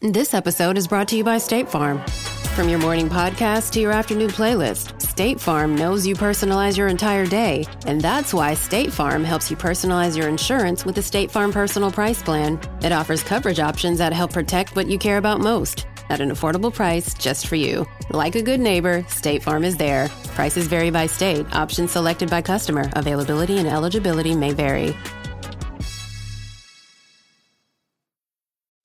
This episode is brought to you by State Farm. From your morning podcast to your afternoon playlist, State Farm knows you personalize your entire day, and that's why State Farm helps you personalize your insurance with the State Farm Personal Price Plan. It offers coverage options that help protect what you care about most at an affordable price just for you. Like a good neighbor, State Farm is there. Prices vary by state, options selected by customer, availability and eligibility may vary.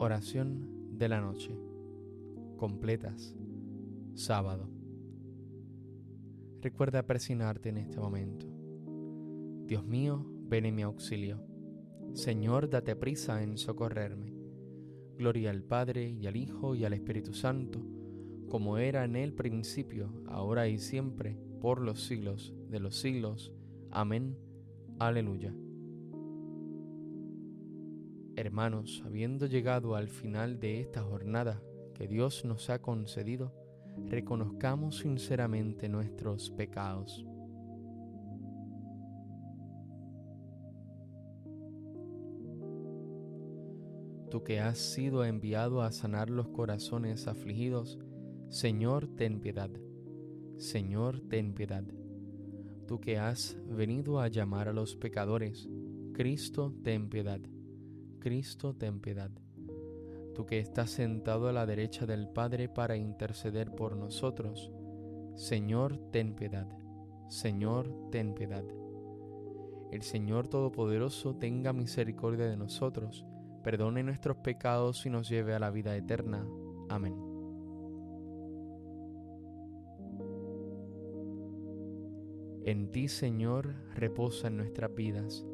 Oración de la noche. Completas. Sábado. Recuerda presionarte en este momento. Dios mío, ven en mi auxilio. Señor, date prisa en socorrerme. Gloria al Padre y al Hijo y al Espíritu Santo, como era en el principio, ahora y siempre, por los siglos de los siglos. Amén. Aleluya. Hermanos, habiendo llegado al final de esta jornada que Dios nos ha concedido, reconozcamos sinceramente nuestros pecados. Tú que has sido enviado a sanar los corazones afligidos, Señor, ten piedad. Señor, ten piedad. Tú que has venido a llamar a los pecadores, Cristo, ten piedad. Cristo, ten piedad. Tú que estás sentado a la derecha del Padre para interceder por nosotros, Señor, ten piedad. Señor, ten piedad. El Señor Todopoderoso tenga misericordia de nosotros, perdone nuestros pecados y nos lleve a la vida eterna. Amén. En ti, Señor, reposan nuestras vidas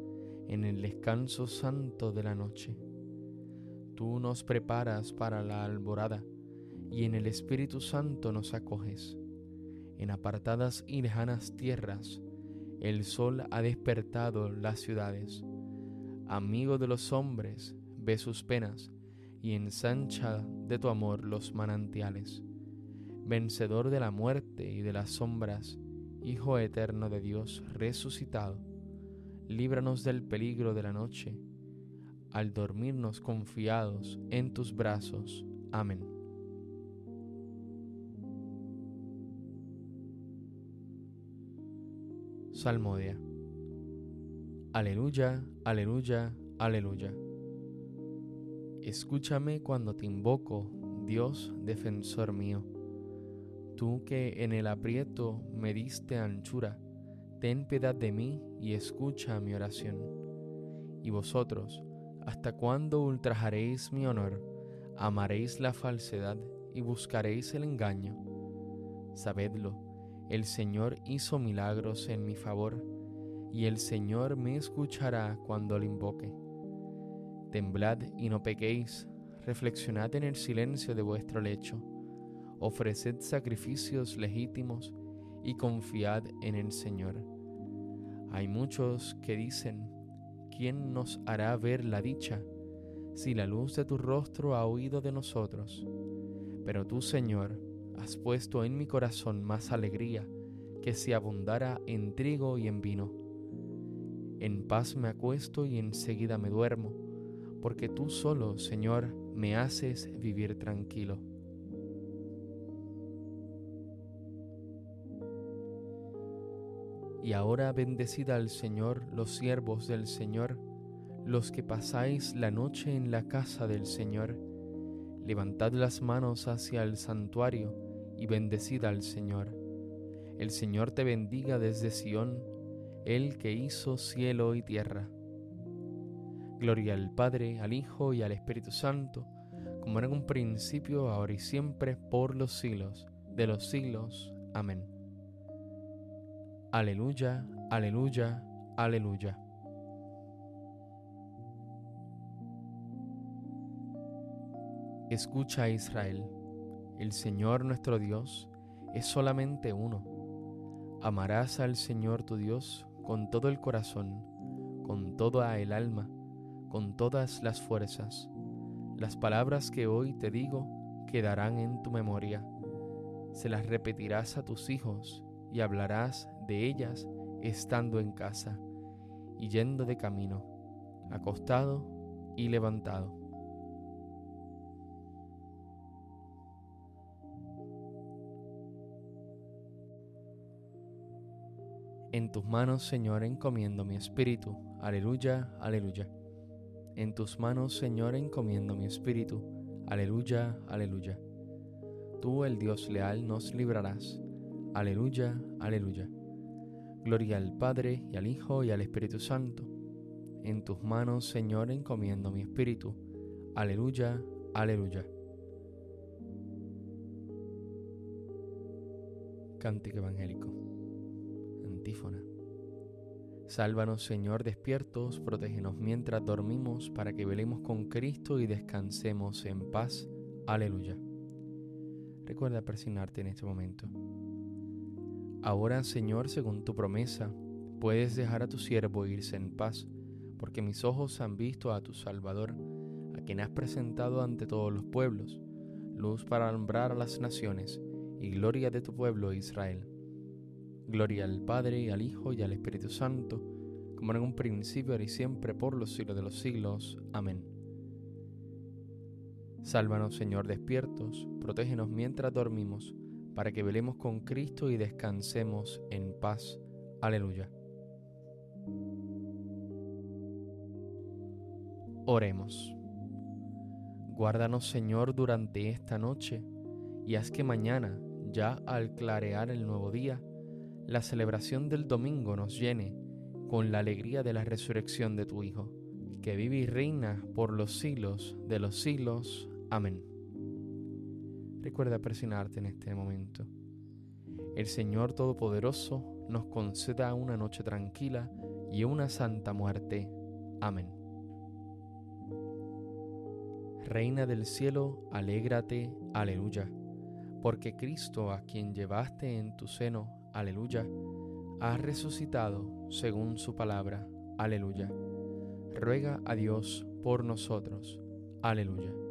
en el descanso santo de la noche. Tú nos preparas para la alborada y en el Espíritu Santo nos acoges. En apartadas y lejanas tierras, el sol ha despertado las ciudades. Amigo de los hombres, ve sus penas y ensancha de tu amor los manantiales. Vencedor de la muerte y de las sombras, Hijo eterno de Dios resucitado líbranos del peligro de la noche, al dormirnos confiados en tus brazos. Amén. Salmodia. Aleluya, aleluya, aleluya. Escúchame cuando te invoco, Dios defensor mío. Tú que en el aprieto me diste anchura, ten piedad de mí y escucha mi oración. Y vosotros, ¿hasta cuándo ultrajaréis mi honor? Amaréis la falsedad y buscaréis el engaño. Sabedlo, el Señor hizo milagros en mi favor, y el Señor me escuchará cuando le invoque. Temblad y no pequéis, reflexionad en el silencio de vuestro lecho, ofreced sacrificios legítimos y confiad en el Señor. Hay muchos que dicen, ¿quién nos hará ver la dicha si la luz de tu rostro ha huido de nosotros? Pero tú, Señor, has puesto en mi corazón más alegría que si abundara en trigo y en vino. En paz me acuesto y enseguida me duermo, porque tú solo, Señor, me haces vivir tranquilo. Y ahora bendecid al Señor los siervos del Señor, los que pasáis la noche en la casa del Señor. Levantad las manos hacia el santuario y bendecid al Señor. El Señor te bendiga desde Sión, el que hizo cielo y tierra. Gloria al Padre, al Hijo y al Espíritu Santo, como era en un principio, ahora y siempre, por los siglos de los siglos. Amén. Aleluya, aleluya, aleluya. Escucha Israel, el Señor nuestro Dios es solamente uno. Amarás al Señor tu Dios con todo el corazón, con toda el alma, con todas las fuerzas. Las palabras que hoy te digo quedarán en tu memoria. Se las repetirás a tus hijos y hablarás de ellas estando en casa y yendo de camino, acostado y levantado. En tus manos, Señor, encomiendo mi espíritu. Aleluya, aleluya. En tus manos, Señor, encomiendo mi espíritu. Aleluya, aleluya. Tú, el Dios leal, nos librarás. Aleluya, aleluya. Gloria al Padre y al Hijo y al Espíritu Santo. En tus manos, Señor, encomiendo mi espíritu. Aleluya, aleluya. Cántico Evangélico. Sálvanos, Señor, despiertos, protégenos mientras dormimos, para que velemos con Cristo y descansemos en paz. Aleluya. Recuerda persignarte en este momento. Ahora, Señor, según tu promesa, puedes dejar a tu siervo irse en paz, porque mis ojos han visto a tu Salvador, a quien has presentado ante todos los pueblos, luz para alumbrar a las naciones y gloria de tu pueblo Israel. Gloria al Padre, al Hijo, y al Espíritu Santo, como en un principio, ahora y siempre, por los siglos de los siglos. Amén. Sálvanos, Señor, despiertos, protégenos mientras dormimos, para que velemos con Cristo y descansemos en paz. Aleluya. Oremos. Guárdanos, Señor, durante esta noche, y haz que mañana, ya al clarear el nuevo día, la celebración del domingo nos llene con la alegría de la resurrección de tu Hijo, que vive y reina por los siglos de los siglos. Amén. Recuerda presionarte en este momento. El Señor Todopoderoso nos conceda una noche tranquila y una santa muerte. Amén. Reina del cielo, alégrate, aleluya, porque Cristo, a quien llevaste en tu seno, aleluya, ha resucitado según su palabra, aleluya. Ruega a Dios por nosotros, aleluya.